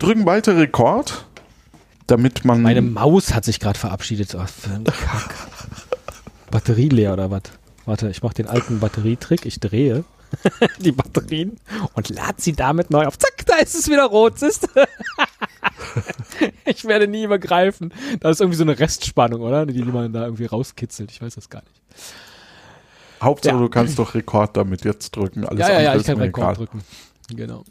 drücken weiter Rekord, damit man. Meine Maus hat sich gerade verabschiedet. Oh. Batterie leer oder was? Warte, ich mache den alten Batterietrick. Ich drehe die Batterien und lade sie damit neu auf. Zack, da ist es wieder rot. Siehst ich werde nie übergreifen. Da ist irgendwie so eine Restspannung, oder? Die, die man da irgendwie rauskitzelt. Ich weiß das gar nicht. Hauptsache, Ja. du kannst doch Rekord damit jetzt drücken. Alles ja, ja, ja, ich kann Rekord egal. drücken. Genau.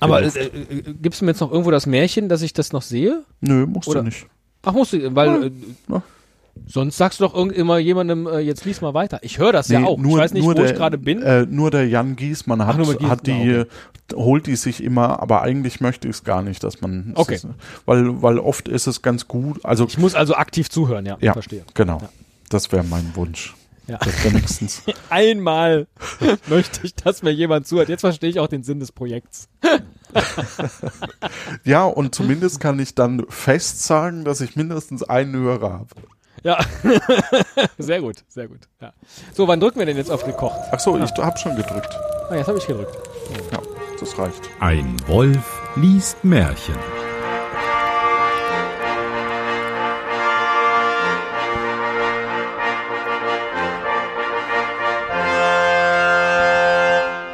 Aber Genau. äh, äh, gibt es mir jetzt noch irgendwo das Märchen, dass ich das noch sehe? Nö, musst Oder- du nicht. Ach, musst du, weil äh, Ja. sonst sagst du doch irgend immer jemandem, äh, jetzt lies mal weiter. Ich höre das ja Nee, auch. ich weiß nicht, wo der, ich gerade bin. Äh, nur der Jan Giesmann hat, nur der Giesmann, hat die, okay. holt die sich immer, aber eigentlich möchte ich es gar nicht, dass man, Okay. ist, weil, weil oft ist es ganz gut, also, Ich muss also aktiv zuhören, ja. ja, Verstehe. genau. Ja. Das wäre mein Wunsch. Ja. Das wenigstens. Einmal möchte ich, dass mir jemand zuhört. Jetzt verstehe ich auch den Sinn des Projekts. ja, und zumindest kann ich dann fest sagen, dass ich mindestens einen Hörer habe. Ja. sehr gut, sehr gut. Ja. So, wann drücken wir denn jetzt auf Rekord? Ach so, ich habe schon gedrückt. Ah, jetzt habe ich gedrückt. Ja, das reicht. Ein Wolf liest Märchen.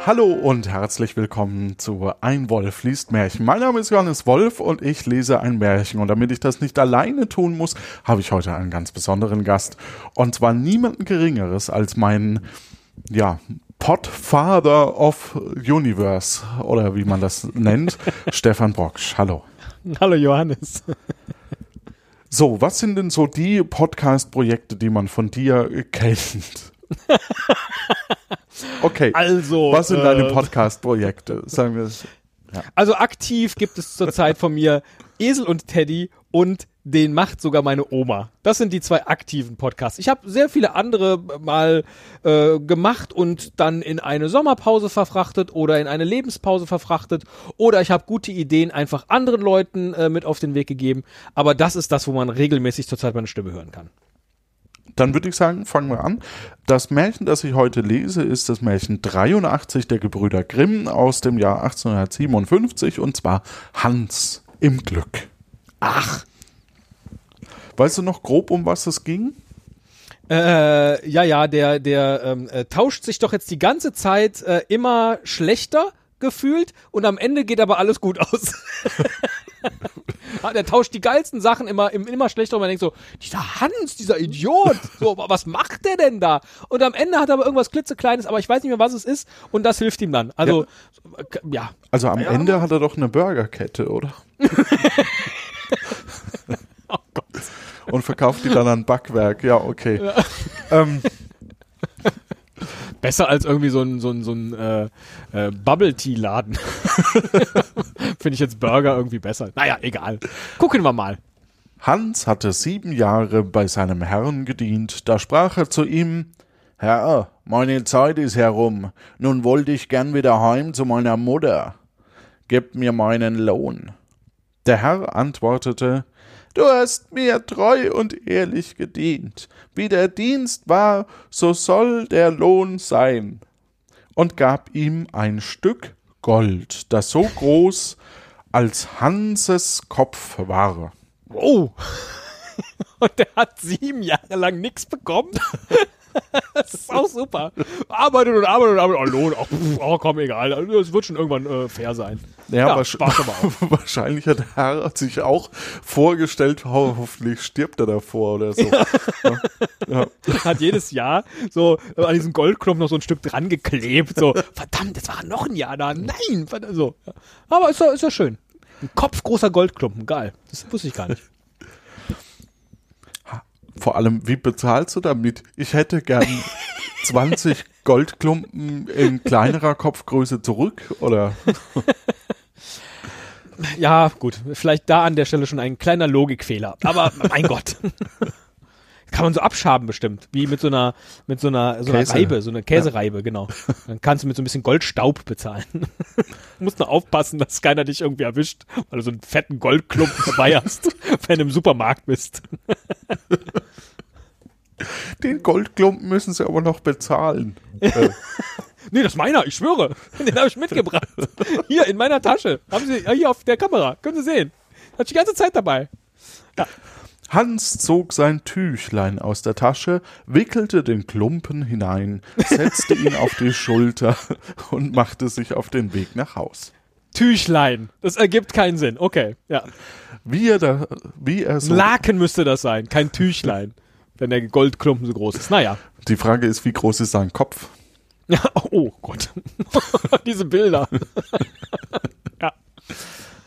Hallo und herzlich willkommen zu Ein Wolf liest Märchen. Mein Name ist Johannes Wolf und ich lese ein Märchen. Und damit ich das nicht alleine tun muss, habe ich heute einen ganz besonderen Gast. Und zwar niemanden Geringeres als meinen, ja, Podfather of Universe oder wie man das nennt, Stefan Brocksch. Hallo. Hallo Johannes. So, was sind denn so die Podcast-Projekte, die man von dir kennt? Okay. Also, Was sind deine äh, Podcast-Projekte? Sagen wir es. Also aktiv gibt es zurzeit von mir Esel und Teddy und den macht sogar meine Oma. Das sind die zwei aktiven Podcasts. Ich habe sehr viele andere mal äh, gemacht und dann in eine Sommerpause verfrachtet oder in eine Lebenspause verfrachtet oder ich habe gute Ideen einfach anderen Leuten äh, mit auf den Weg gegeben. Aber das ist das, wo man regelmäßig zurzeit meine Stimme hören kann. Dann würde ich sagen, fangen wir an. Das Märchen, das ich heute lese, ist das Märchen 83 der Gebrüder Grimm aus dem Jahr 1857 und zwar Hans im Glück. Ach. Weißt du noch grob, um was es ging? Äh, ja, ja, der, der ähm, äh, tauscht sich doch jetzt die ganze Zeit äh, immer schlechter gefühlt und am Ende geht aber alles gut aus. Ah, der tauscht die geilsten Sachen immer, im- immer schlechter und man denkt so, dieser Hans, dieser Idiot, so, was macht der denn da? Und am Ende hat er aber irgendwas klitzekleines, aber ich weiß nicht mehr, was es ist und das hilft ihm dann. Also, ja, ja. Also am Ja, Ende hat er doch eine Burgerkette, oder? Und verkauft die dann an Backwerk. Ja, okay. Ähm, besser als irgendwie so ein, so ein, so ein äh, äh, Bubble-Tea-Laden. Finde ich jetzt Burger irgendwie besser. Naja, egal. Gucken wir mal. Hans hatte sieben Jahre bei seinem Herrn gedient, da sprach er zu ihm Herr, meine Zeit ist herum, nun wollte ich gern wieder heim zu meiner Mutter. Gebt mir meinen Lohn. Der Herr antwortete Du hast mir treu und ehrlich gedient. Wie der Dienst war, so soll der Lohn sein. Und gab ihm ein Stück Gold, das so groß als Hanses Kopf war. Oh. Und der hat sieben Jahre lang nichts bekommen. Das ist auch super. Arbeitet und arbeitet und arbeitet. Oh, Lohn. Oh, pff, oh komm, egal. Es wird schon irgendwann äh, fair sein. Ja, Ja, aber wahrscheinlich hat der Herr sich auch vorgestellt, ho hoffentlich stirbt er davor oder so. Ja. Hat jedes Jahr so äh, an diesem Goldklumpen noch so ein Stück dran geklebt. So, verdammt, jetzt war noch ein Jahr da. Nein. verdammt, So. Aber ist ja, ist ja schön. Ein kopfgroßer Goldklumpen. Geil. Das wusste ich gar nicht. Vor allem, wie bezahlst du damit? Ich hätte gern 20 Goldklumpen in kleinerer Kopfgröße zurück, oder? Ja, gut. Vielleicht da an der Stelle schon ein kleiner Logikfehler. Aber mein Gott. Kann man so abschaben bestimmt, wie mit so einer mit so einer so einer Käse. Reibe, so einer Käsereibe, genau. Dann kannst du mit so ein bisschen Goldstaub bezahlen. musst nur aufpassen, dass keiner dich irgendwie erwischt, weil du so einen fetten Goldklumpen dabei hast, wenn du im Supermarkt bist. Den Goldklumpen müssen sie aber noch bezahlen. Äh, Nee, das ist meiner, ich schwöre. Den habe ich mitgebracht. Hier in meiner Tasche. Haben Sie ja, hier auf der Kamera. Können Sie sehen. Hat die ganze Zeit dabei. Hans zog sein Tüchlein aus der Tasche, wickelte den Klumpen hinein, setzte ihn auf die Schulter und machte sich auf den Weg nach Haus. Tüchlein. Das ergibt keinen Sinn. Okay, ja. Wie er, da, wie er so. Laken müsste das sein, kein Tüchlein. Wenn der Goldklumpen so groß ist. Naja. Die Frage ist, wie groß ist sein Kopf? Ja, oh Gott. Diese Bilder. ja.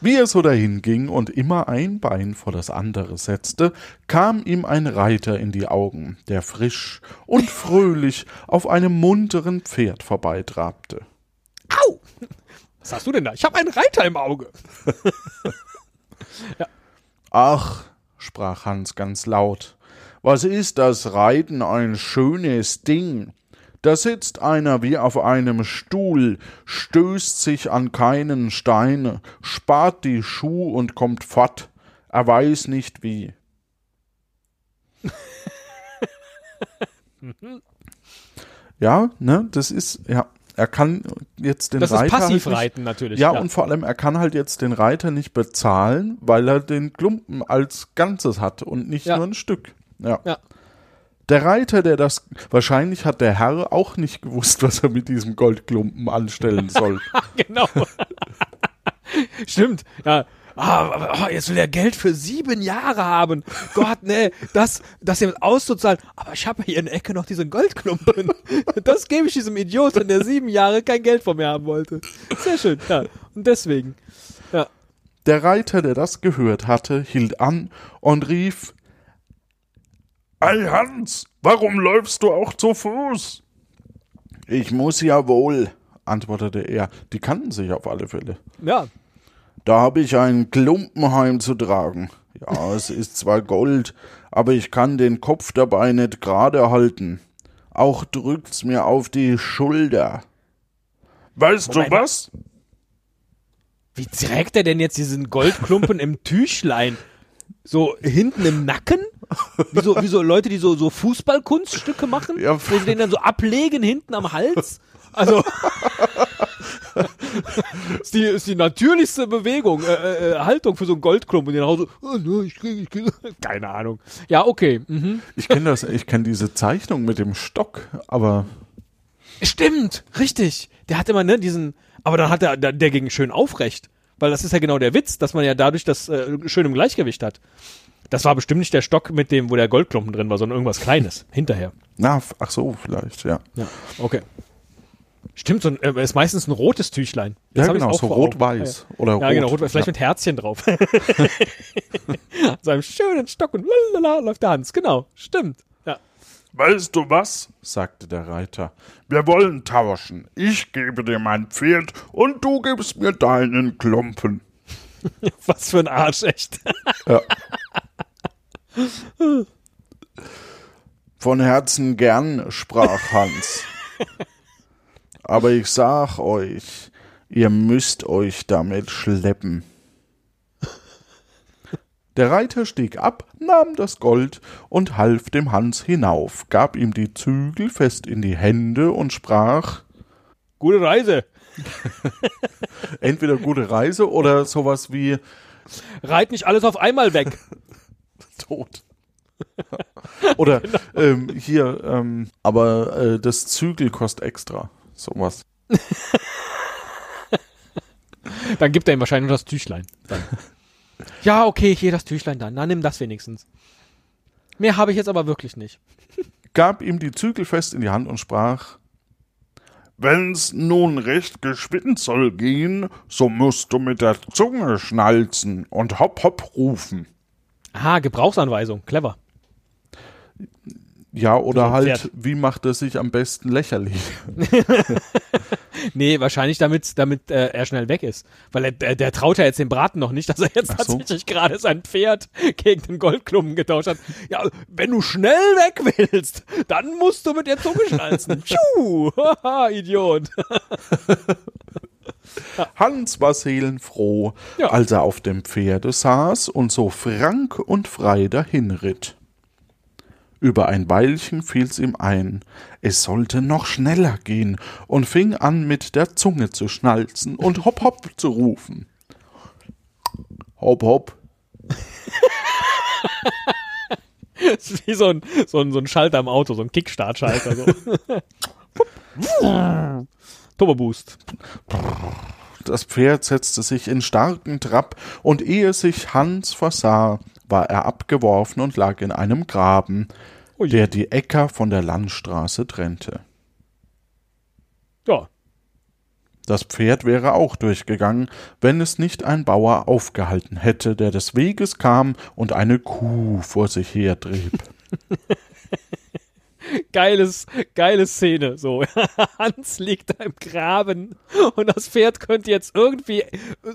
Wie er so dahin ging und immer ein Bein vor das andere setzte, kam ihm ein Reiter in die Augen, der frisch und fröhlich auf einem munteren Pferd vorbeitrabte. Au! Was hast du denn da? Ich habe einen Reiter im Auge. Ach, sprach Hans ganz laut, was ist das Reiten ein schönes Ding. Da sitzt einer wie auf einem Stuhl, stößt sich an keinen Stein, spart die Schuh und kommt fort. Er weiß nicht wie. ja, ne, das ist, ja, er kann jetzt den Das ist Reiter. halt nicht- Passivreiten natürlich. ja, und vor allem, er kann halt jetzt den Reiter nicht bezahlen, weil er den Klumpen als Ganzes hat und nicht Ja. nur ein Stück. Ja. Ja. Der Reiter, der das, wahrscheinlich hat der Herr auch nicht gewusst, was er mit diesem Goldklumpen anstellen soll. genau. Stimmt, ja. Ah, ah, jetzt will er Geld für sieben Jahre haben. Gott, nee, das, das jetzt auszuzahlen. Aber ich habe hier in der Ecke noch diesen Goldklumpen. Das gebe ich diesem Idioten, der sieben Jahre kein Geld von mir haben wollte. Sehr schön, ja. Und deswegen. Ja. Der Reiter, der das gehört hatte, hielt an und rief, Ei Hans, warum läufst du auch zu Fuß? Ich muss ja wohl, antwortete er. Die kannten sich auf alle Fälle. Ja. Da habe ich einen Klumpen heimzutragen. Ja, es ist zwar Gold, aber ich kann den Kopf dabei nicht gerade halten. Auch drückt's mir auf die Schulter. Weißt Moment. du was? Wie trägt er denn jetzt diesen Goldklumpen im Tüchlein? So hinten im Nacken? Wie so, wie so Leute, die so, so Fußballkunststücke machen? Ja. wo sie den dann so ablegen hinten am Hals? Also. ist, die, ist die natürlichste Bewegung, äh, äh, Haltung für so einen Goldklumpen. Den Hause, oh, no, ich krieg, ich krieg. Keine Ahnung. Ja, okay. Mhm. Ich kenne das, ich kenne diese Zeichnung mit dem Stock, aber Stimmt, richtig. Der hat immer, ne, diesen, aber dann hat er, der, der ging schön aufrecht. Weil das ist ja genau der Witz, dass man ja dadurch das äh, schön im Gleichgewicht hat. Das war bestimmt nicht der Stock mit dem, wo der Goldklumpen drin war, sondern irgendwas Kleines hinterher. na, ach so, vielleicht, ja. Ja, okay. Stimmt, so ein, äh, ist meistens ein rotes Tüchlein. Das ja, genau, auch so rot-weiß oder Ja, rot. genau, rot, vielleicht ja. mit Herzchen drauf. so einem schönen Stock und lalala läuft der Hans. Genau, stimmt. Ja. Weißt du was? sagte der Reiter. Wir wollen tauschen. Ich gebe dir mein Pferd und du gibst mir deinen Klumpen. Was für ein Arsch, echt. Ja. Von Herzen gern, sprach Hans. Aber ich sag euch, ihr müsst euch damit schleppen. Der Reiter stieg ab, nahm das Gold und half dem Hans hinauf, gab ihm die Zügel fest in die Hände und sprach Gute Reise. entweder gute Reise oder sowas wie Reit nicht alles auf einmal weg. tot. Oder ähm, hier, ähm, aber äh, das Zügel kostet extra. Sowas. Dann gibt er ihm wahrscheinlich nur das Tüchlein. Dann. ja, okay, hier das Tüchlein dann. Na, nimm das wenigstens. Mehr habe ich jetzt aber wirklich nicht. Gab ihm die Zügel fest in die Hand und sprach: Wenn's nun recht geschwind soll gehen, so musst du mit der Zunge schnalzen und hopp hopp rufen. Aha, Gebrauchsanweisung. Clever. Ja, oder halt, Pferd. wie macht er sich am besten lächerlich? Nee, wahrscheinlich damit, damit äh, er schnell weg ist. Weil er, der, der traut ja jetzt dem Braten noch nicht, dass er jetzt so. tatsächlich gerade sein Pferd gegen den Goldklumpen getauscht hat. Ja, wenn du schnell weg willst, dann musst du mit der Zunge schnalzen. Tschuh, haha, Idiot. Hans war seelenfroh, Ja. als er auf dem Pferde saß und so frank und frei dahinritt. Über ein Weilchen fiel's ihm ein, es sollte noch schneller gehen und fing an mit der Zunge zu schnalzen und hopp hopp zu rufen. Hopp hopp. Das ist wie so ein, so ein, so ein Schalter im Auto, so ein Kickstart-Schalter. So. Turbo Boost. Das Pferd setzte sich in starken Trab, und ehe sich Hans versah, war er abgeworfen und lag in einem Graben, Ui. der die Äcker von der Landstraße trennte. Ja, Das Pferd wäre auch durchgegangen, wenn es nicht ein Bauer aufgehalten hätte, der des Weges kam und eine Kuh vor sich hertrieb. geiles, geile Szene. So, Hans liegt da im Graben und das Pferd könnte jetzt irgendwie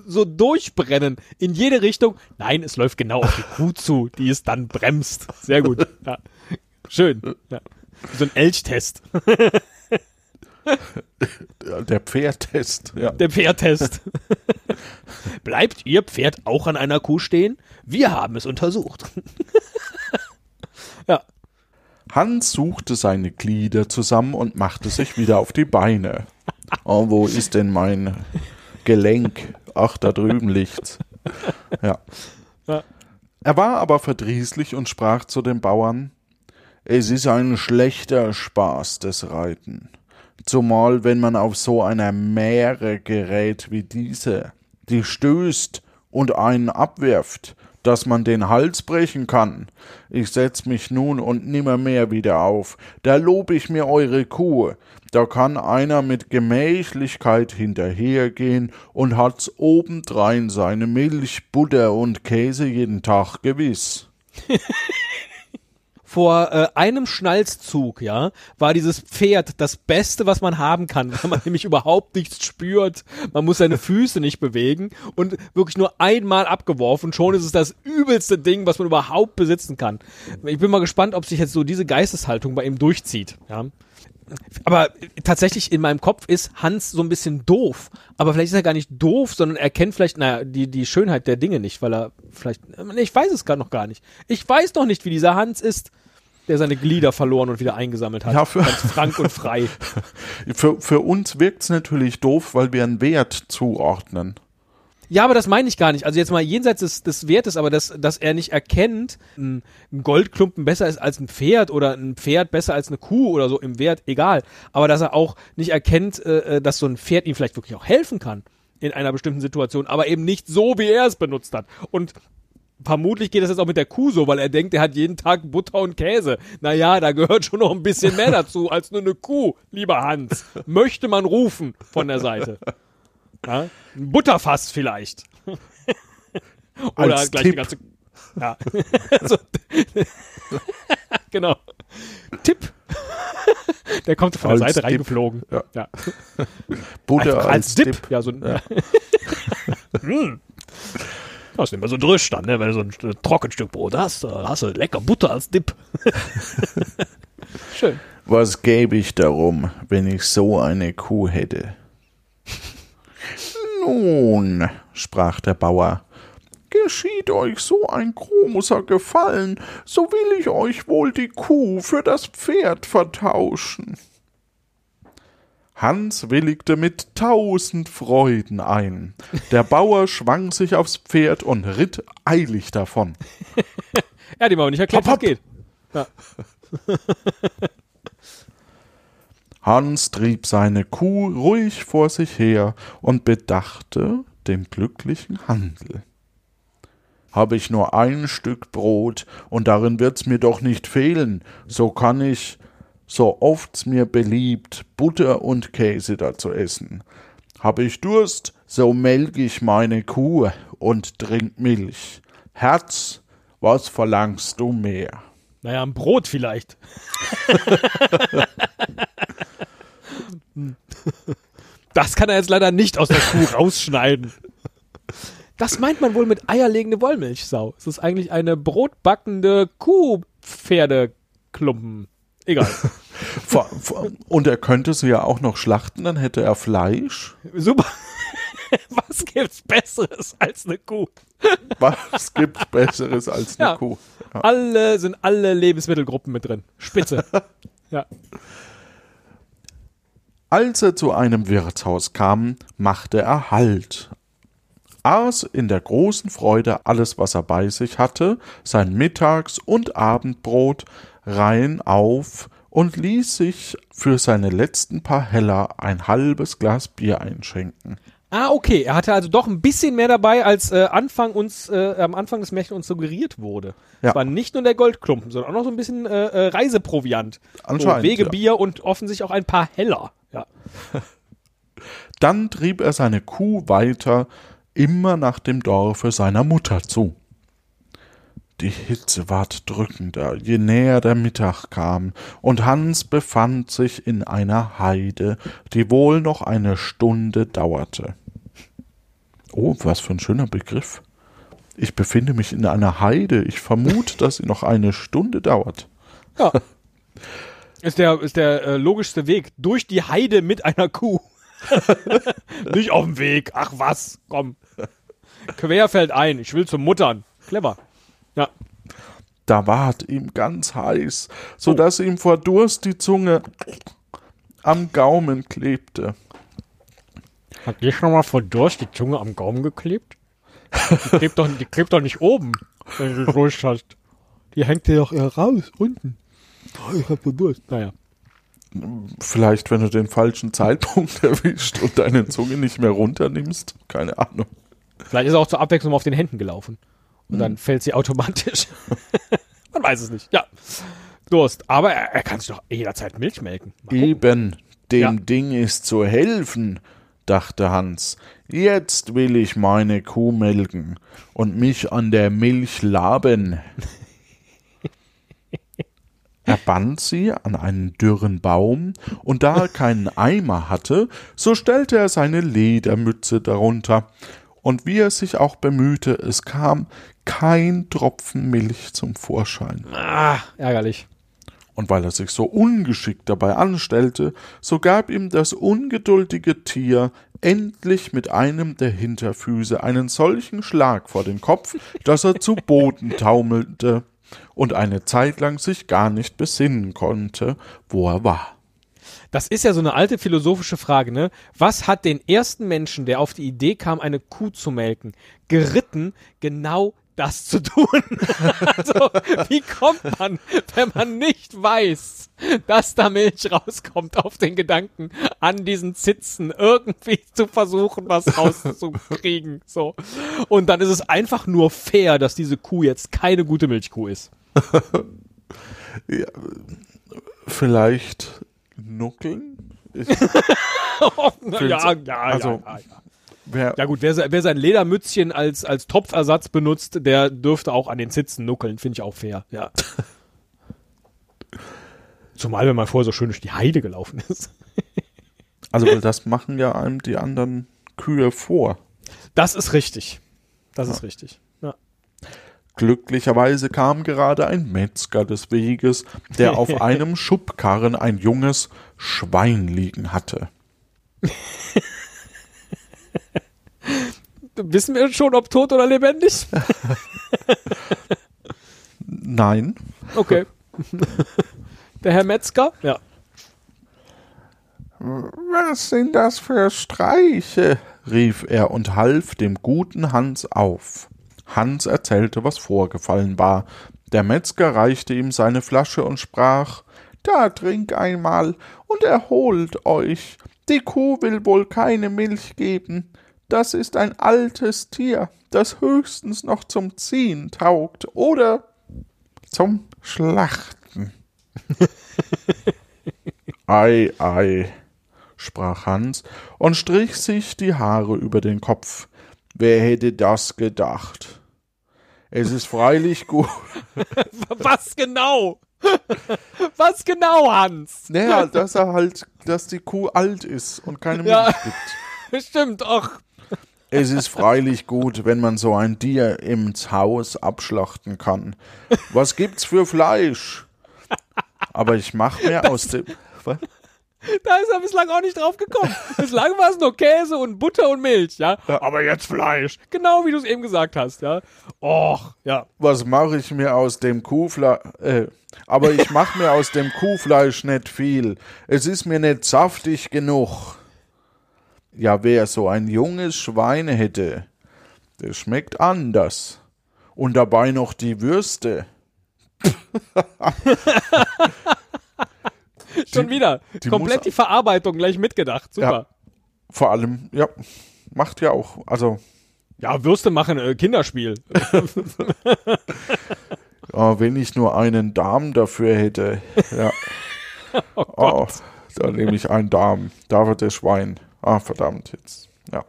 so durchbrennen in jede Richtung. Nein, es läuft genau auf die Kuh zu, die es dann bremst. Sehr gut. Ja. Schön. Ja. So ein Elchtest. Der Pferdtest, ja. Der Pferdtest. Bleibt Ihr Pferd auch an einer Kuh stehen? Wir haben es untersucht. Hans suchte seine Glieder zusammen und machte sich wieder auf die Beine. Oh, wo ist denn mein Gelenk? Ach, da drüben liegt's. Ja. Ja. Er war aber verdrießlich und sprach zu den Bauern, es ist ein schlechter Spaß, das Reiten. Zumal, wenn man auf so einer Meere gerät wie diese, die stößt und einen abwirft, dass man den Hals brechen kann. Ich setz mich nun und nimmermehr wieder auf. Da lob ich mir eure Kuh. Da kann einer mit Gemächlichkeit hinterhergehen und hat's obendrein seine Milch, Butter und Käse jeden Tag gewiss. vor äh, einem Schnalzzug, ja, war dieses Pferd das Beste, was man haben kann, weil man nämlich überhaupt nichts spürt. Man muss seine Füße nicht bewegen und wirklich nur einmal abgeworfen. Schon ist es das übelste Ding, was man überhaupt besitzen kann. Ich bin mal gespannt, ob sich jetzt so diese Geisteshaltung bei ihm durchzieht, ja. Aber tatsächlich in meinem Kopf ist Hans so ein bisschen doof. Aber vielleicht ist er gar nicht doof, sondern er kennt vielleicht, naja, die, die Schönheit der Dinge nicht, weil er vielleicht, ich weiß es gar noch gar nicht. Ich weiß noch nicht, wie dieser Hans ist, der seine Glieder verloren und wieder eingesammelt hat. Ja, für- Ganz frank und frei. Für, für uns wirkt's natürlich doof, weil wir einen Wert zuordnen. Ja, aber das meine ich gar nicht. Also jetzt mal jenseits des, des Wertes, aber dass, dass er nicht erkennt, ein, ein Goldklumpen besser ist als ein Pferd oder ein Pferd besser als eine Kuh oder so im Wert, egal. Aber dass er auch nicht erkennt, äh, äh, dass so ein Pferd ihm vielleicht wirklich auch helfen kann in einer bestimmten Situation, aber eben nicht so, wie er es benutzt hat. Und vermutlich geht das jetzt auch mit der Kuh so, weil er denkt, er hat jeden Tag Butter und Käse. Naja, da gehört schon noch ein bisschen mehr dazu als nur eine Kuh, lieber Hans. Möchte man rufen von der Seite. Ja? Ein Butterfass vielleicht. Oder Als gleich die Tipp. ganze. Ja. so, genau. Tipp. Der kommt von der Als Seite Tipp. reingeflogen. Ja. ja. Butter als, als Dip. Dip. Ja, so ein. Hm. Das ist immer so drüsch dann, ne? Wenn du so ein Trockenstück Brot hast, da hast du lecker Butter als Dip. Schön. Was gäbe ich darum, wenn ich so eine Kuh hätte? Nun, sprach der Bauer, geschieht euch so ein großer Gefallen, so will ich euch wohl die Kuh für das Pferd vertauschen. Hans willigte mit tausend Freuden ein. Der Bauer schwang sich aufs Pferd und ritt eilig davon. Er hat ihm aber nicht erklärt, Hopp, was geht. Ja. Hans trieb seine Kuh ruhig vor sich her und bedachte den glücklichen Handel. Habe ich nur ein Stück Brot, und darin wird's mir doch nicht fehlen, so kann ich, so oft's mir beliebt, Butter und Käse dazu essen. Hab ich Durst, so melk ich meine Kuh und trink Milch. Herz, was verlangst du mehr? Naja, ein Brot vielleicht. Das kann er jetzt leider nicht aus der Kuh rausschneiden. Das meint man wohl mit eierlegende Wollmilchsau. Es ist eigentlich eine brotbackende Kuhpferdeklumpen. Egal. Vor- vor- Und er könnte sie ja auch noch schlachten, dann hätte er Fleisch. Super. Was gibt's Besseres als eine Kuh? Was gibt's Besseres als eine Ja. Kuh? Ja. Alle sind alle Lebensmittelgruppen mit drin. Spitze. ja. Als er zu einem Wirtshaus kam, machte er Halt, aß in der großen Freude alles, was er bei sich hatte, sein Mittags- und Abendbrot rein auf und ließ sich für seine letzten paar Heller ein halbes Glas Bier einschenken. Ah, okay. Er hatte also doch ein bisschen mehr dabei, als äh, Anfang uns, äh, am Anfang des Märchens uns suggeriert wurde. Ja. Es war nicht nur der Goldklumpen, sondern auch noch so ein bisschen äh, äh, Reiseproviant. Anscheinend, So, Wegebier ja. und offensichtlich auch ein paar Heller. Ja. Dann trieb er seine Kuh weiter, immer nach dem Dorfe seiner Mutter zu. Die Hitze ward drückender, je näher der Mittag kam, und Hans befand sich in einer Heide, die wohl noch eine Stunde dauerte. Oh, was für ein schöner Begriff. Ich befinde mich in einer Heide. Ich vermute, dass sie noch eine Stunde dauert. ja. Ist der, ist der äh, logischste Weg. Durch die Heide mit einer Kuh. Nicht auf dem Weg. Ach was, komm. Quer fällt ein. Ich will zum Muttern. Clever. Ja. Da ward ihm ganz heiß, so dass ihm vor Durst die Zunge am Gaumen klebte. Hat dir schon mal vor Durst die Zunge am Gaumen geklebt? Die klebt doch, die klebt doch nicht oben, wenn du Durst hast. Die hängt dir doch eher raus, unten. Oh, ich hab so Durst. Naja. Vielleicht, wenn du den falschen Zeitpunkt erwischt und deine Zunge nicht mehr runternimmst. Keine Ahnung. Vielleicht ist er auch zur Abwechslung auf den Händen gelaufen. Und dann fällt sie automatisch. Man weiß es nicht. Ja. Durst. Aber er, er kann sich doch jederzeit Milch melken. Eben, dem Ja. Ding ist zu helfen, dachte Hans. Jetzt will ich meine Kuh melken und mich an der Milch laben. Er band sie an einen dürren Baum, und da er keinen Eimer hatte, so stellte er seine Ledermütze darunter, und wie er sich auch bemühte, es kam kein Tropfen Milch zum Vorschein. Ah, ärgerlich. Und weil er sich so ungeschickt dabei anstellte, so gab ihm das ungeduldige Tier endlich mit einem der Hinterfüße einen solchen Schlag vor den Kopf, dass er zu Boden taumelte und eine Zeit lang sich gar nicht besinnen konnte, wo er war. Das ist ja so eine alte philosophische Frage, ne? Was hat den ersten Menschen, der auf die Idee kam, eine Kuh zu melken, geritten, genau das zu tun? also, wie kommt man, wenn man nicht weiß, dass da Milch rauskommt, auf den Gedanken, an diesen Zitzen irgendwie zu versuchen, was rauszukriegen, so. Und dann ist es einfach nur fair, dass diese Kuh jetzt keine gute Milchkuh ist. Vielleicht nuckeln? Ja, ja, ja, also- ja, ja. Wer, Ja gut, wer, wer sein Ledermützchen als, als Topfersatz benutzt, der dürfte auch an den Zitzen nuckeln, finde ich auch fair, ja. Zumal, wenn man vorher so schön durch die Heide gelaufen ist. also das machen ja einem die anderen Kühe vor. Das ist richtig. Das ist richtig. Ja. Glücklicherweise kam gerade ein Metzger des Weges, der auf einem Schubkarren ein junges Schwein liegen hatte. Wissen wir schon, ob tot oder lebendig? Nein, Okay. Der Herr Metzger? Ja. was sind das für Streiche? rief er und half dem guten Hans auf. Hans erzählte, was vorgefallen war. Der Metzger reichte ihm seine Flasche und sprach Da trink einmal und erholt euch. Die Kuh will wohl keine Milch geben. Das ist ein altes Tier, das höchstens noch zum Ziehen taugt oder zum Schlachten. ei, ei, sprach Hans und strich sich die Haare über den Kopf. Wer hätte das gedacht? Es ist freilich gut. Was genau? Was genau, Hans? Naja, dass er halt, dass die Kuh alt ist und keine Milch Ja. gibt. Stimmt, ach. Es ist freilich gut, wenn man so ein Tier ins Haus abschlachten kann. Was gibt's für Fleisch? Aber ich mach mir aus dem. Was? Da ist er bislang auch nicht drauf gekommen. Bislang war es nur Käse und Butter und Milch, ja? Aber jetzt Fleisch. Genau wie du es eben gesagt hast, ja? Och, ja. Was mache ich mir aus dem Kuhfleisch? Äh, aber ich mache mir aus dem Kuhfleisch nicht viel. Es ist mir nicht saftig genug. Ja, wer so ein junges Schwein hätte, das schmeckt anders. Und dabei noch die Würste. Schon wieder. die Komplett muss- die Verarbeitung gleich mitgedacht. Super. Vor allem, ja, macht ja auch. Also, Ja, Würste machen äh, Kinderspiel. ja, wenn ich nur einen Darm dafür hätte. Ja. oh, da nehme ich einen Darm. Da wird der Schwein. Ah, verdammt, jetzt. Ja.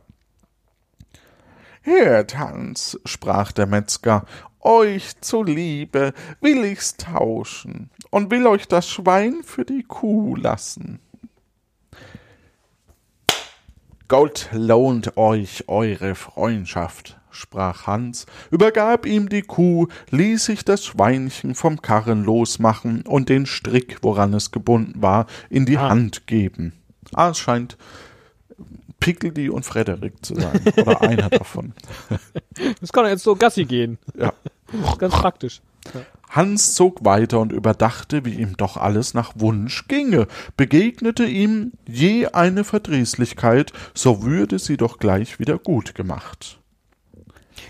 Hört, Hans, sprach der Metzger, euch zuliebe will ich's tauschen und will euch das Schwein für die Kuh lassen. Gold lohnt euch eure Freundschaft, sprach Hans, übergab ihm die Kuh, ließ sich das Schweinchen vom Karren losmachen und den Strick, woran es gebunden war, in die Hand geben. Ah, es scheint Pickledy und Frederik zu sein, oder einer davon. Das kann doch jetzt so Gassi gehen. Ja. Ganz praktisch. Hans zog weiter und überdachte, wie ihm doch alles nach Wunsch ginge. Begegnete ihm je eine Verdrießlichkeit, so würde sie doch gleich wieder gut gemacht.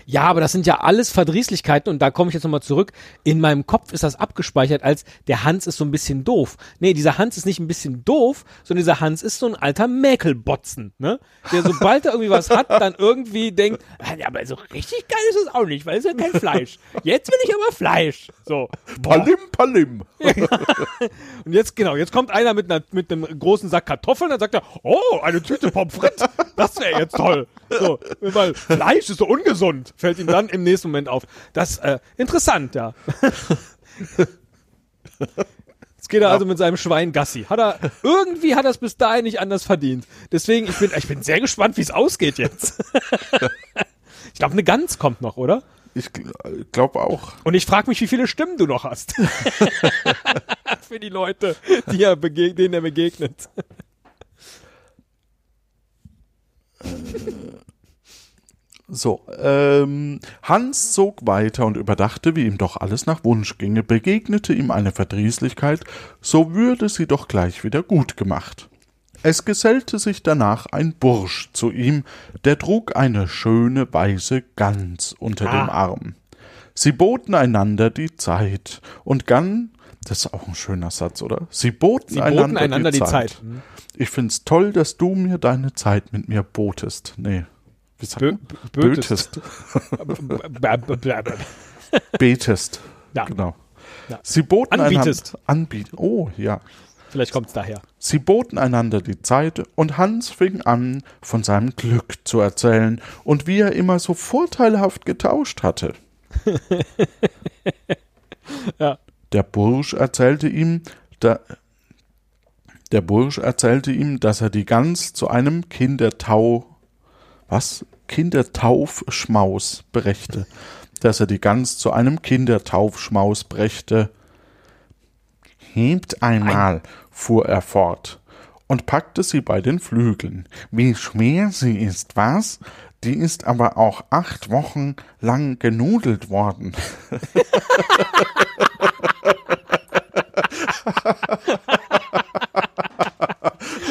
Ja, aber das sind ja alles Verdrießlichkeiten und da komme ich jetzt nochmal zurück. In meinem Kopf ist das abgespeichert als der Hans ist so ein bisschen doof. Nee, dieser Hans ist nicht ein bisschen doof, sondern dieser Hans ist so ein alter Mäkelbotzen, ne? Der sobald er irgendwie was hat, dann irgendwie denkt, "Ah, ja, aber so richtig geil ist es auch nicht, weil es ist ja kein Fleisch. Jetzt will ich aber Fleisch. So. Palim, palim. Und jetzt, genau, jetzt kommt einer mit, einer, mit einem großen Sack Kartoffeln, dann sagt er, oh, eine Tüte Pommes frites, das wäre jetzt toll. So, weil Fleisch ist so ungesund, fällt ihm dann im nächsten Moment auf. Das, äh, interessant, ja. Jetzt geht er also mit seinem Schwein Gassi. Hat er, irgendwie hat er es bis dahin nicht anders verdient. Deswegen, ich bin, ich bin sehr gespannt, wie es ausgeht jetzt. Ich glaube, eine Gans kommt noch, oder? Ich glaube auch. Und ich frage mich, wie viele Stimmen du noch hast. Für die Leute, die er denen er begegnet. So, ähm, Hans zog weiter und überdachte, wie ihm doch alles nach Wunsch ginge, begegnete ihm eine Verdrießlichkeit, so würde sie doch gleich wieder gut gemacht. Es gesellte sich danach ein Bursch zu ihm, der trug eine schöne weiße Gans unter dem Arm. Sie boten einander die Zeit und Gan, das ist auch ein schöner Satz, oder? Sie boten, Sie einander, boten einander die, Zeit. Ich find's toll, dass du mir deine Zeit mit mir botest. Nee. Wie sagt Bö bötest. Bötest. Betest. Ja. Genau. Ja. Sie boten Anbietest. einander. Anbiet. Oh, ja. Vielleicht kommt's daher. Sie boten einander die Zeit und Hans fing an, von seinem Glück zu erzählen und wie er immer so vorteilhaft getauscht hatte. Ja. Der Bursch erzählte ihm, da, der Bursch erzählte ihm, dass er die Gans zu einem Kindertau, was? Kindertaufschmaus brächte. Dass er die Gans zu einem Kindertaufschmaus brächte. Hebt einmal, fuhr er fort und packte sie bei den Flügeln. Wie schwer sie ist, was? Die ist aber auch acht Wochen lang genudelt worden.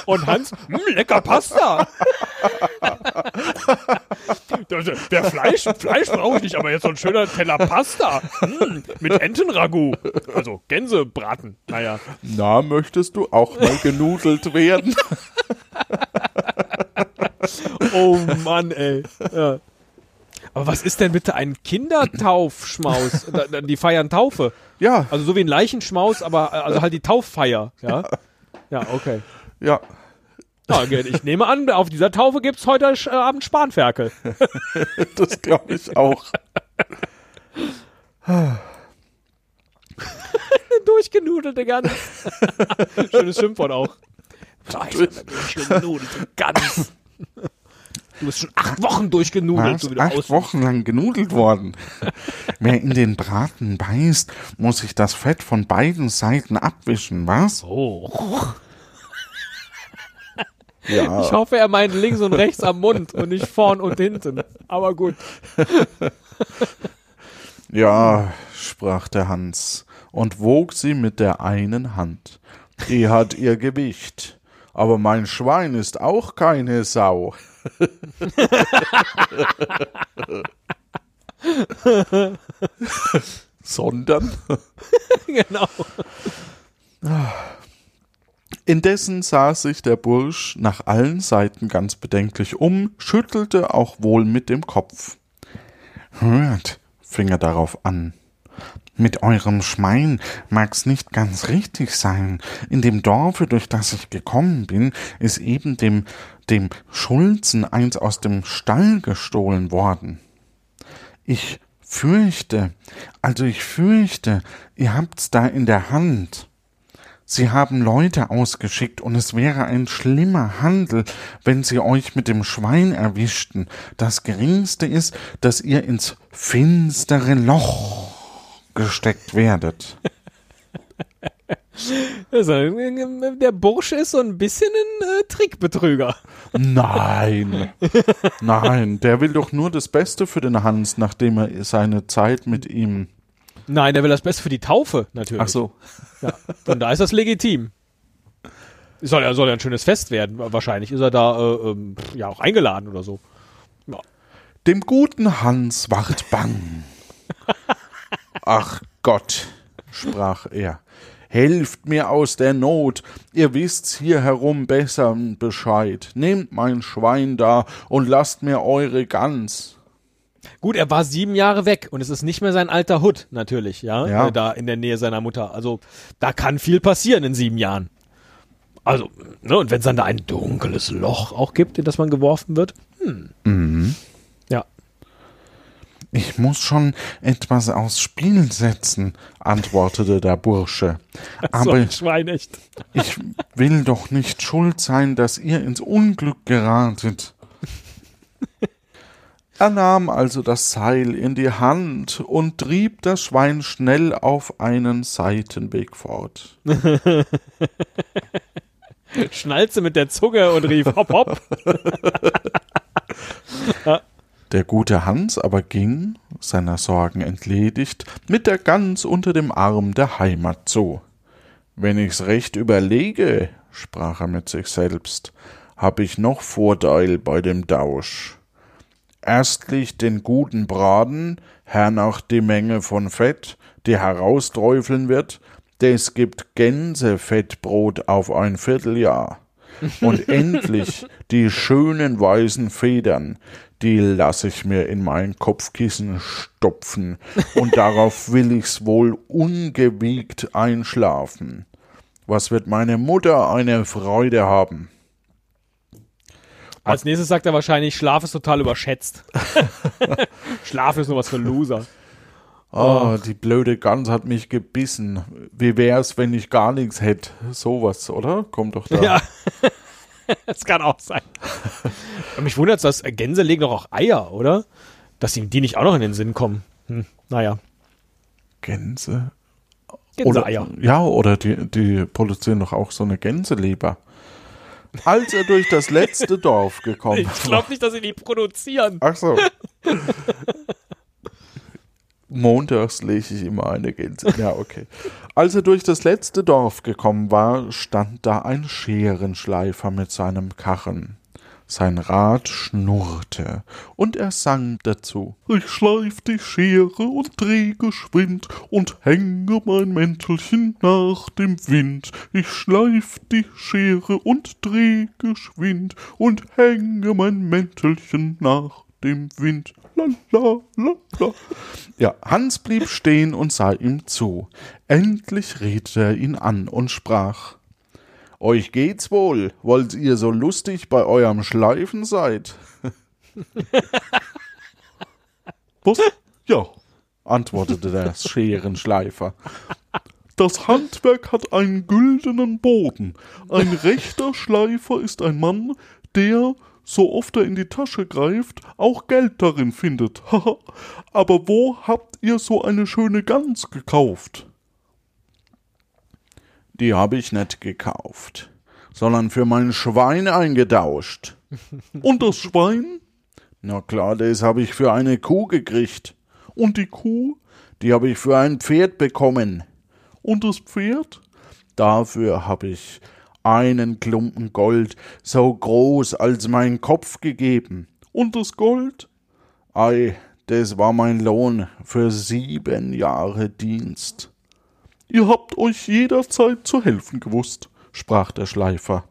Und Hans, "Hm, lecker Pasta. Der Fleisch, Fleisch brauche ich nicht, aber jetzt so ein schöner Teller Pasta. Hm, mit Entenragout. Also Gänsebraten. Naja. Na, möchtest du auch mal genudelt werden? Oh Mann, ey. Ja. Aber was ist denn bitte ein Kindertaufschmaus? Die feiern Taufe. Ja, Also so wie ein Leichenschmaus, aber äh, also halt die Tauffeier. Ja, ja okay. Ja. Ich nehme an, auf dieser Taufe gibt's heute äh, Abend Spanferkel. Das glaube ich auch. Durchgenudelte Gans. Schönes Schimpfwort auch. Durchgenudelte Gans. Du bist schon acht Wochen durchgenudelt, du Acht aussiehst. Wochen lang genudelt worden. Wer in den Braten beißt, muss sich das Fett von beiden Seiten abwischen, was? Oh. Ja. Ich hoffe, er meint links und rechts am Mund und nicht vorn und hinten. Aber gut. Ja, sprach der Hans und wog sie mit der einen Hand. Die hat ihr Gewicht. Aber mein Schwein ist auch keine Sau. Sondern genau. Indessen sah sich der Bursch nach allen Seiten ganz bedenklich um, schüttelte auch wohl mit dem Kopf. Hört, fing er darauf an. Mit eurem Schwein mag's nicht ganz richtig sein. In dem Dorfe, durch das ich gekommen bin, ist eben dem, dem Schulzen eins aus dem Stall gestohlen worden. Ich fürchte, also ich fürchte, ihr habt's da in der Hand. Sie haben Leute ausgeschickt, und es wäre ein schlimmer Handel, wenn sie euch mit dem Schwein erwischten. Das Geringste ist, dass ihr ins finstere Loch gesteckt werdet. Also, der Bursche ist so ein bisschen ein äh, Trickbetrüger. Nein, nein, der will doch nur das Beste für den Hans, nachdem er seine Zeit mit ihm. Nein, der will das Beste für die Taufe, natürlich. Ach so. Ja. Und da ist das legitim. Soll ja, soll ja ein schönes Fest werden. Wahrscheinlich ist er da äh, ähm, ja auch eingeladen oder so. Ja. Dem guten Hans ward bang. Ach Gott, sprach er, helft mir aus der Not, ihr wisst's hier herum besser Bescheid. Nehmt mein Schwein da und lasst mir eure Gans. Gut, er war sieben Jahre weg und es ist nicht mehr sein alter Hut, natürlich, ja, Ja. Äh, da in der Nähe seiner Mutter. Also da kann viel passieren in sieben Jahren. Also, ne, und wenn es dann da ein dunkles Loch auch gibt, in das man geworfen wird, hm. Ja. Ich muss schon etwas aufs Spiel setzen, antwortete der Bursche. so Aber echt. ich will doch nicht schuld sein, dass ihr ins Unglück geratet. Er nahm also das Seil in die Hand und trieb das Schwein schnell auf einen Seitenweg fort. Schnalze mit der Zunge und rief hopp hopp. Der gute Hans aber ging, seiner Sorgen entledigt, mit der Gans unter dem Arm der Heimat zu. Wenn ich's recht überlege, sprach er mit sich selbst, hab ich noch Vorteil bei dem Tausch. Erstlich den guten Braten, hernach die Menge von Fett, die herausträufeln wird, des gibt Gänsefettbrot auf ein Vierteljahr. Und endlich die schönen weißen Federn, die lass ich mir in mein Kopfkissen stopfen, und darauf will ich's wohl ungewiegt einschlafen. Was wird meine Mutter eine Freude haben? Als nächstes sagt er wahrscheinlich, Schlaf ist total überschätzt. Schlaf ist nur was für Loser. Ah, die blöde Gans hat mich gebissen. Wie wär's, wenn ich gar nichts hätte? Sowas, oder? Kommt doch da. Ja. das kann auch sein. Mich wundert dass Gänse legen doch auch Eier, oder? Dass ihm die nicht auch noch in den Sinn kommen. Hm, naja. Gänse? Gänseeier. Oder, ja, oder die, die produzieren doch auch so eine Gänseleber. Als er durch das letzte Dorf gekommen Ich glaube nicht, dass sie die produzieren. Ach so. Montags lege ich immer eine Gänse. Ja, okay. Als er durch das letzte Dorf gekommen war, stand da ein Scherenschleifer mit seinem Karren. Sein Rad schnurrte, und er sang dazu. Ich schleif die Schere und dreh geschwind und hänge mein Mäntelchen nach dem Wind. Ich schleif die Schere und dreh geschwind und hänge mein Mäntelchen nach dem Wind. La, la. Ja, Hans blieb stehen und sah ihm zu. Endlich redete er ihn an und sprach euch geht's wohl, wollt ihr so lustig bei eurem Schleifen seid? Was? Ja, antwortete der Scherenschleifer. Das Handwerk hat einen güldenen Boden. Ein rechter Schleifer ist ein Mann, der, so oft er in die Tasche greift, auch Geld darin findet. Aber wo habt ihr so eine schöne Gans gekauft? Die habe ich nicht gekauft, sondern für mein Schwein eingetauscht. Und das Schwein? Na klar, das habe ich für eine Kuh gekriegt. Und die Kuh? Die habe ich für ein Pferd bekommen. Und das Pferd? Dafür habe ich einen Klumpen Gold, so groß als mein Kopf gegeben. Und das Gold? Ei, das war mein Lohn für sieben Jahre Dienst. Ihr habt euch jederzeit zu helfen gewusst, sprach der Schleifer.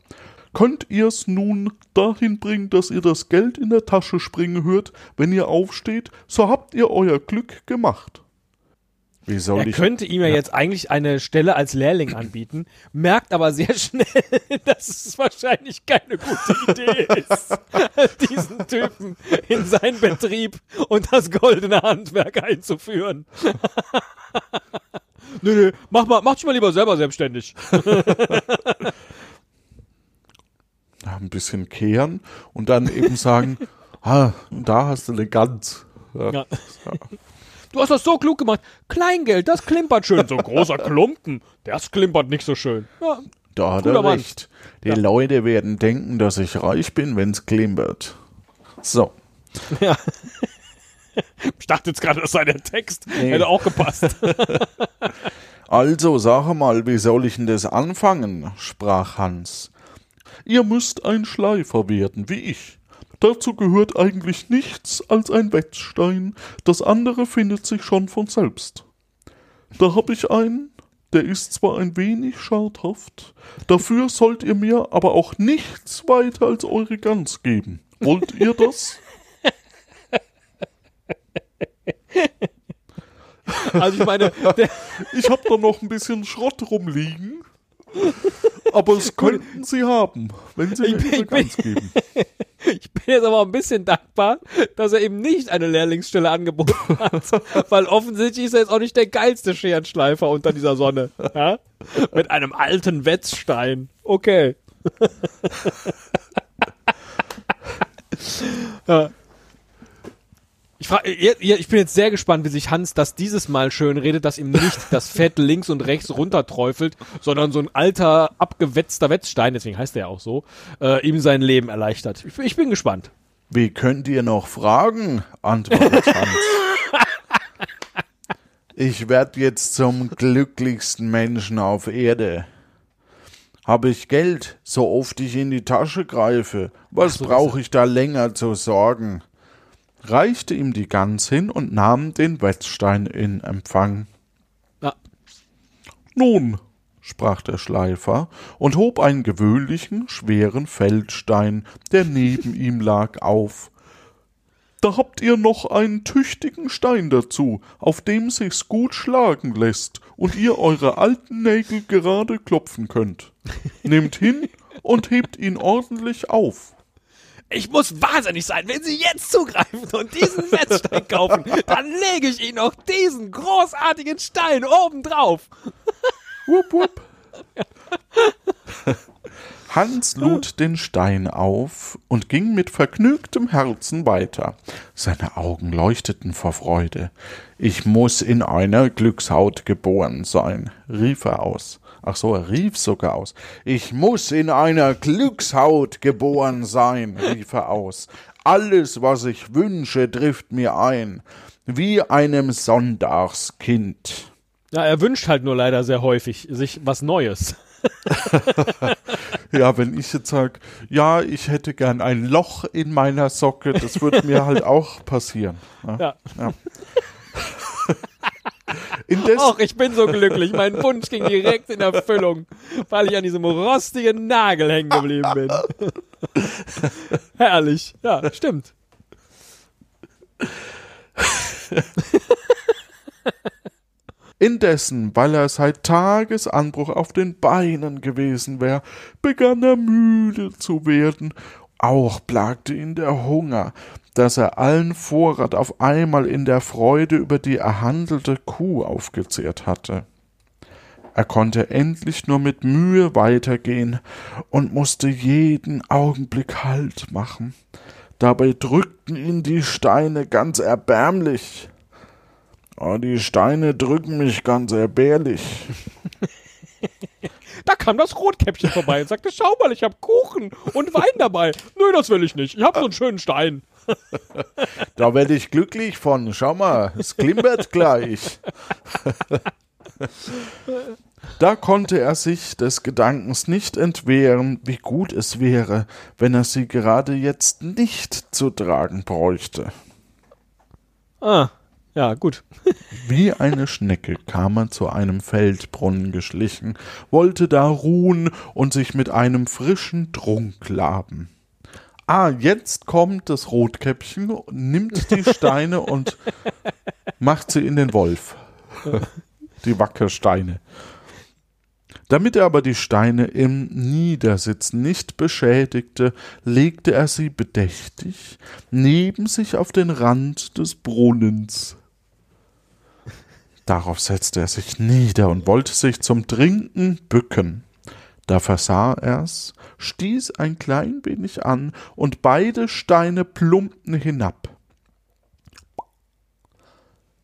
Könnt ihr's nun dahin bringen, dass ihr das Geld in der Tasche springen hört, wenn ihr aufsteht, so habt ihr euer Glück gemacht. Wie soll Er ich könnte ihm ja, jetzt eigentlich eine Stelle als Lehrling anbieten, merkt aber sehr schnell, dass es wahrscheinlich keine gute Idee ist, diesen Typen in seinen Betrieb und das goldene Handwerk einzuführen. nö, nö, mach, mal, mach dich mal lieber selber selbstständig. ein bisschen kehren und dann eben sagen, ah, da hast du eine Gans. Ja. Ja. Du hast das so klug gemacht. Kleingeld, das klimpert schön. So ein großer Klumpen, das klimpert nicht so schön. Ja, Da hat er recht. Die Leute werden denken, dass ich reich bin, wenn's klimpert. So. ich dachte jetzt gerade, das sei der Text. Hätte auch gepasst. Also sag mal, wie soll ich denn das anfangen? sprach Hans. Ihr müsst ein Schleifer werden, wie ich. Dazu gehört eigentlich nichts als ein Wetzstein, das andere findet sich schon von selbst. Da hab ich einen, der ist zwar ein wenig schadhaft, dafür sollt ihr mir aber auch nichts weiter als eure Gans geben. Wollt ihr das? Also ich meine, Ich hab da noch ein bisschen Schrott rumliegen, aber es könnten sie haben, wenn sie mir Ich bin- geben. ich bin jetzt aber ein bisschen dankbar, dass er eben nicht eine Lehrlingsstelle angeboten hat. Weil offensichtlich ist er jetzt auch nicht der geilste Scherenschleifer unter dieser Sonne. Ja? Mit einem alten Wetzstein. Okay. ja. Ich, frag, ihr- ihr- ich bin jetzt sehr gespannt, wie sich Hans das dieses Mal schön redet, dass ihm nicht das Fett links und rechts runterträufelt, sondern so ein alter, abgewetzter Wetzstein, deswegen heißt er ja auch so, äh, ihm sein Leben erleichtert. Ich, ich bin gespannt. Wie könnt ihr noch fragen? antwortet Hans. Ich werd jetzt zum glücklichsten Menschen auf Erde. Hab ich Geld, so oft ich in die Tasche greife, was brauch ich da länger zu sorgen? Reichte ihm die Gans hin und nahm den Wetzstein in Empfang. Ja. Nun, sprach der Schleifer und hob einen gewöhnlichen, schweren Feldstein, der neben ihm lag, auf. Da habt ihr noch einen tüchtigen Stein dazu, auf dem sich's gut schlagen lässt und ihr eure alten Nägel gerade klopfen könnt. Nehmt hin und hebt ihn ordentlich auf. Ich muss wahnsinnig sein, wenn Sie jetzt zugreifen und diesen Wetzstein kaufen, dann lege ich Ihnen auch diesen großartigen Stein obendrauf. Wupp, wupp. Hans lud den Stein auf und ging mit vergnügtem Herzen weiter. Seine Augen leuchteten vor Freude. Ich muss in einer Glückshaut geboren sein, rief er aus. Ach so, er rief sogar aus. Ich muss in einer Glückshaut geboren sein, rief er aus. Alles, was ich wünsche, trifft mir ein, wie einem Sonntagskind. Ja, er wünscht halt nur leider sehr häufig sich was Neues. Ja, wenn ich jetzt sage, ja, ich hätte gern ein Loch in meiner Socke, das würde mir halt auch passieren. Ja. Ja. Indes, Och, ich bin so glücklich. Mein Wunsch ging direkt in Erfüllung, weil ich an diesem rostigen Nagel hängen geblieben bin. Herrlich. Ja, stimmt. indessen, weil er seit Tagesanbruch auf den Beinen gewesen wär, begann er müde zu werden. Auch plagte ihn der Hunger, dass er allen Vorrat auf einmal in der Freude über die erhandelte Kuh aufgezehrt hatte. Er konnte endlich nur mit Mühe weitergehen und musste jeden Augenblick Halt machen. Dabei drückten ihn die Steine ganz erbärmlich. Oh, die Steine drücken mich ganz erbärmlich. Da kam das Rotkäppchen vorbei und sagte, schau mal, ich habe Kuchen und Wein dabei. Nö, das will ich nicht. Ich habe so einen schönen Stein. Da werde ich glücklich von. Schau mal, es klimpert gleich. Da konnte er sich des Gedankens nicht entwehren, wie gut es wäre, wenn er sie gerade jetzt nicht zu tragen bräuchte. Ah, ja, gut. Wie eine Schnecke kam er zu einem Feldbrunnen geschlichen, wollte da ruhen und sich mit einem frischen Trunk laben. Ah, jetzt kommt das Rotkäppchen, nimmt die Steine und macht sie in den Wolf. Die Wackersteine. Damit er aber die Steine im Niedersitzen nicht beschädigte, legte er sie bedächtig neben sich auf den Rand des Brunnens. Darauf setzte er sich nieder und wollte sich zum Trinken bücken. Da versah er's, stieß ein klein wenig an, und beide Steine plumpten hinab.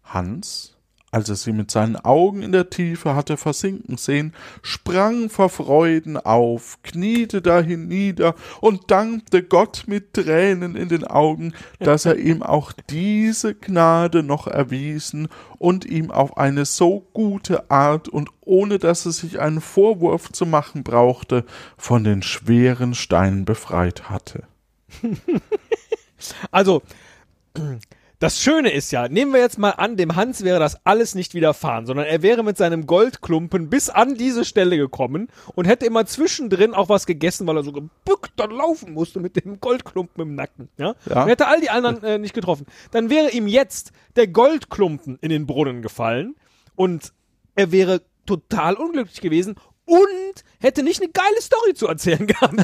Hans als er sie mit seinen Augen in der Tiefe hatte versinken sehen, sprang vor Freuden auf, kniete dahin nieder und dankte Gott mit Tränen in den Augen, dass er ihm auch diese Gnade noch erwiesen und ihm auf eine so gute Art und ohne dass er sich einen Vorwurf zu machen brauchte, von den schweren Steinen befreit hatte. Also, das Schöne ist ja, nehmen wir jetzt mal an, dem Hans wäre das alles nicht widerfahren, sondern er wäre mit seinem Goldklumpen bis an diese Stelle gekommen und hätte immer zwischendrin auch was gegessen, weil er so gebückt dann laufen musste mit dem Goldklumpen im Nacken. Ja? Ja. Und hätte all die anderen äh, nicht getroffen. Dann wäre ihm jetzt der Goldklumpen in den Brunnen gefallen und er wäre total unglücklich gewesen und hätte nicht eine geile Story zu erzählen gehabt,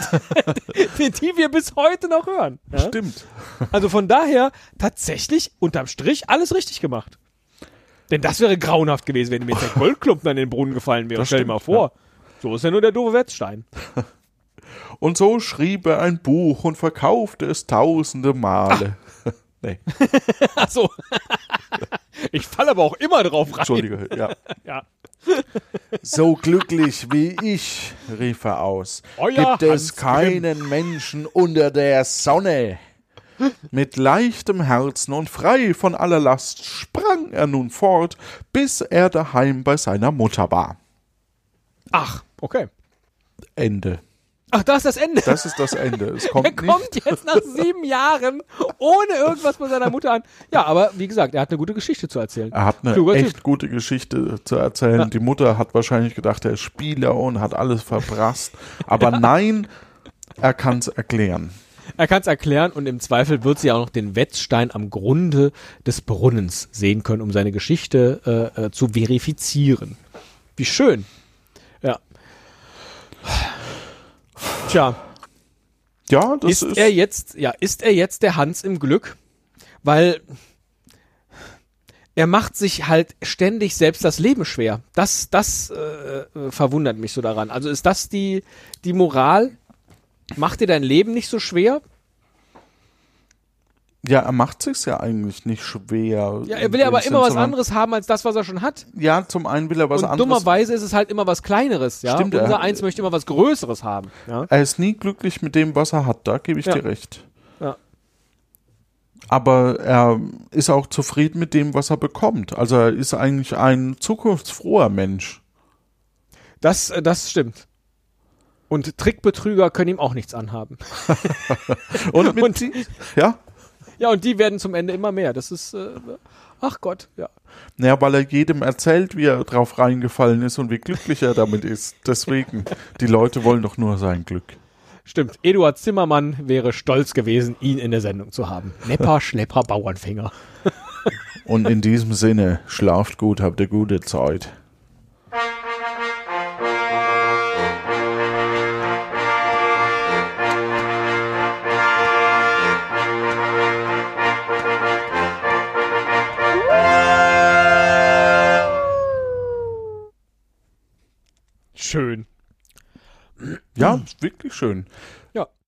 die, die wir bis heute noch hören. Ja? Stimmt. Also von daher tatsächlich unterm Strich alles richtig gemacht. Denn das wäre grauenhaft gewesen, wenn mir jetzt der Goldklumpen an den Brunnen gefallen wäre. Das Stell dir mal vor. So ist ja nur der doofe Wetzstein. Und so schrieb er ein Buch und verkaufte es tausende Male. nee, Achso. ich falle aber auch immer drauf rein. Entschuldige, ja. Ja. So glücklich wie ich, rief er aus, Euer gibt es Hans keinen Menschen unter der Sonne. Mit leichtem Herzen und frei von aller Last sprang er nun fort, bis er daheim bei seiner Mutter war. Ach, okay. Ende. Ach, da ist das Ende. Das ist das Ende. Es er kommt kommt nicht. jetzt nach sieben Jahren ohne irgendwas bei seiner Mutter an. Ja, aber wie gesagt, er hat eine gute Geschichte zu erzählen. Er hat eine Kluger echt Typ. gute Geschichte zu erzählen. Ja. Die Mutter hat wahrscheinlich gedacht, er ist Spieler und hat alles verprasst. Aber nein, er kann es erklären. Er kann es erklären und im Zweifel wird sie auch noch den Wetzstein am Grunde des Brunnens sehen können, um seine Geschichte äh, äh, zu verifizieren. Wie schön. Ja. Tja, Ja, das ist, ist, er jetzt, ja, ist er jetzt der Hans im Glück? Weil er macht sich halt ständig selbst das Leben schwer. Das, das äh, äh, verwundert mich so daran. Also ist das die, die Moral? Mach dir dein Leben nicht so schwer? Ja, er macht sich's ja eigentlich nicht schwer. Ja, er will ja aber immer was anderes haben als das, was er schon hat. Ja, zum einen will er was und anderes. dummerweise ist es halt immer was Kleineres, ja. Stimmt, Unser er- Eins möchte immer was Größeres haben. Ja. Er ist nie glücklich mit dem, was er hat, da gebe ich Ja. dir recht. Ja. Aber er ist auch zufrieden mit dem, was er bekommt. Also er ist eigentlich ein zukunftsfroher Mensch. Das, äh, das stimmt. Und Trickbetrüger können ihm auch nichts anhaben. Und mit Und- die, ja, Ja, und die werden zum Ende immer mehr. Das ist, äh, ach Gott, ja. naja, weil er jedem erzählt, wie er drauf reingefallen ist und wie glücklich er damit ist. Deswegen, die Leute wollen doch nur sein Glück. Stimmt. Eduard Zimmermann wäre stolz gewesen, ihn in der Sendung zu haben. Nepper, Schlepper, Bauernfänger. Und in diesem Sinne, schlaft gut, habt eine gute Zeit. Schön. Ja, ist wirklich schön.